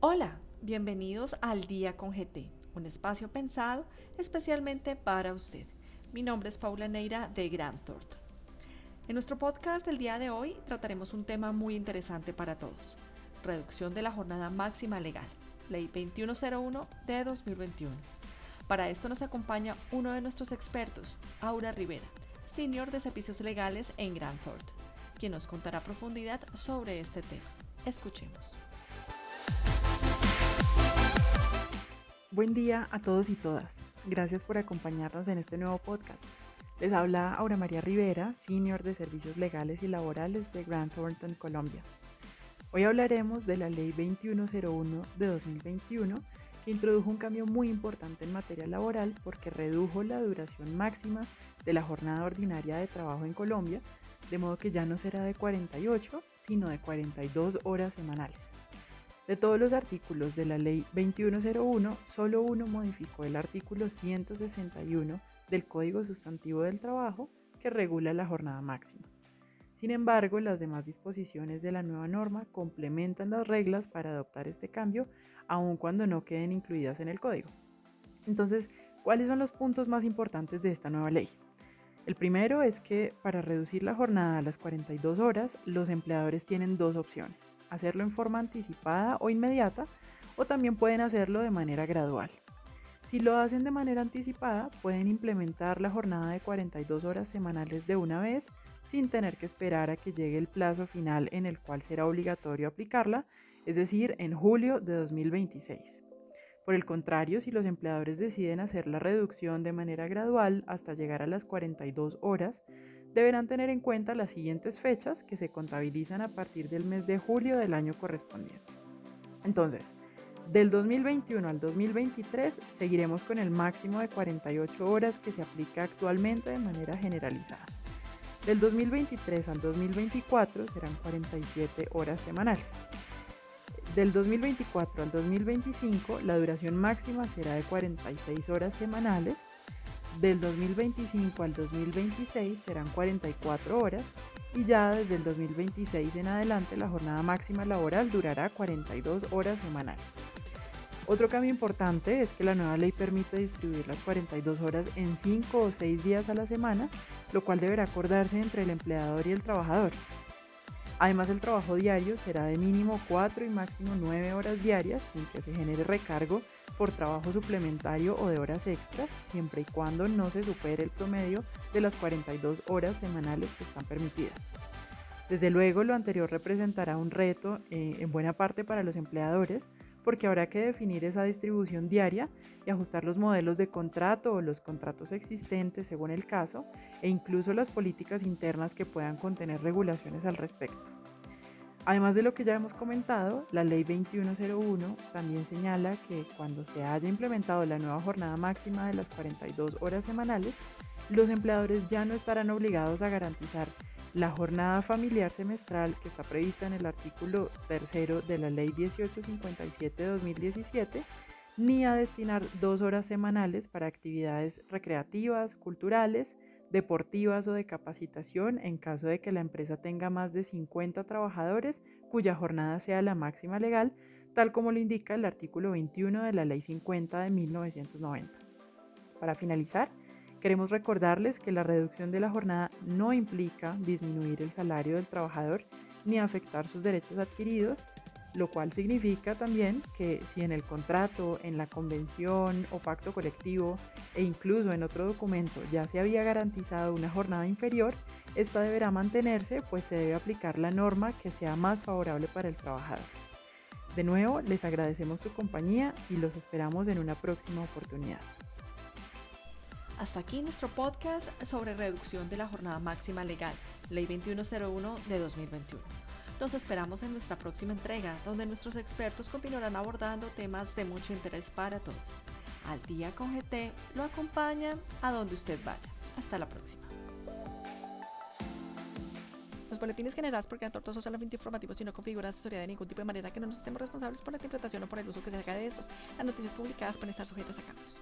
Hola, bienvenidos al Día con GT, un espacio pensado especialmente para usted. Mi nombre es Paula Neira de Grant Thornton. En nuestro podcast del día de hoy trataremos un tema muy interesante para todos, reducción de la jornada máxima legal, Ley 2101 de 2021. Para esto nos acompaña uno de nuestros expertos, Aura Rivera, Senior de Servicios Legales en Grant Thornton, quien nos contará a profundidad sobre este tema. Escuchemos. Buen día a todos y todas. Gracias por acompañarnos en este nuevo podcast. Les habla Aura María Rivera, Senior de Servicios Legales y Laborales de Grant Thornton, Colombia. Hoy hablaremos de la Ley 2101 de 2021, que introdujo un cambio muy importante en materia laboral porque redujo la duración máxima de la jornada ordinaria de trabajo en Colombia, de modo que ya no será de 48, sino de 42 horas semanales. De todos los artículos de la Ley 2101, solo uno modificó el artículo 161 del Código Sustantivo del Trabajo que regula la jornada máxima. Sin embargo, las demás disposiciones de la nueva norma complementan las reglas para adoptar este cambio, aun cuando no queden incluidas en el código. Entonces, ¿cuáles son los puntos más importantes de esta nueva ley? El primero es que para reducir la jornada a las 42 horas, los empleadores tienen dos opciones, hacerlo en forma anticipada o inmediata, o también pueden hacerlo de manera gradual. Si lo hacen de manera anticipada, pueden implementar la jornada de 42 horas semanales de una vez sin tener que esperar a que llegue el plazo final en el cual será obligatorio aplicarla, es decir, en julio de 2026. Por el contrario, si los empleadores deciden hacer la reducción de manera gradual hasta llegar a las 42 horas, deberán tener en cuenta las siguientes fechas que se contabilizan a partir del mes de julio del año correspondiente. Entonces, del 2021 al 2023 seguiremos con el máximo de 48 horas que se aplica actualmente de manera generalizada. Del 2023 al 2024 serán 47 horas semanales. Del 2024 al 2025 la duración máxima será de 46 horas semanales. Del 2025 al 2026 serán 44 horas y ya desde el 2026 en adelante la jornada máxima laboral durará 42 horas semanales. Otro cambio importante es que la nueva ley permite distribuir las 42 horas en 5 o 6 días a la semana, lo cual deberá acordarse entre el empleador y el trabajador. Además, el trabajo diario será de mínimo 4 y máximo 9 horas diarias sin que se genere recargo por trabajo suplementario o de horas extras, siempre y cuando no se supere el promedio de las 42 horas semanales que están permitidas. Desde luego, lo anterior representará un reto eh, en buena parte para los empleadores, porque habrá que definir esa distribución diaria y ajustar los modelos de contrato o los contratos existentes según el caso e incluso las políticas internas que puedan contener regulaciones al respecto. Además de lo que ya hemos comentado, la ley 2101 también señala que cuando se haya implementado la nueva jornada máxima de las 42 horas semanales, los empleadores ya no estarán obligados a garantizar la jornada familiar semestral que está prevista en el artículo tercero de la Ley 1857 de 2017, ni a destinar dos horas semanales para actividades recreativas, culturales, deportivas o de capacitación en caso de que la empresa tenga más de 50 trabajadores cuya jornada sea la máxima legal, tal como lo indica el artículo 21 de la Ley 50 de 1990. Para finalizar, Queremos recordarles que la reducción de la jornada no implica disminuir el salario del trabajador ni afectar sus derechos adquiridos, lo cual significa también que si en el contrato, en la convención o pacto colectivo e incluso en otro documento ya se había garantizado una jornada inferior, esta deberá mantenerse pues se debe aplicar la norma que sea más favorable para el trabajador. De nuevo, les agradecemos su compañía y los esperamos en una próxima oportunidad. Hasta aquí nuestro podcast sobre reducción de la jornada máxima legal, Ley 2101 de 2021. Los esperamos en nuestra próxima entrega, donde nuestros expertos continuarán abordando temas de mucho interés para todos. Al día con GT lo acompaña a donde usted vaya. Hasta la próxima. Los boletines generados por Gran Tortoso solamente informativos y no configuran asesoría de ningún tipo de manera que no nos estemos responsables por la interpretación o por el uso que se haga de estos. Las noticias publicadas pueden estar sujetas a cambios.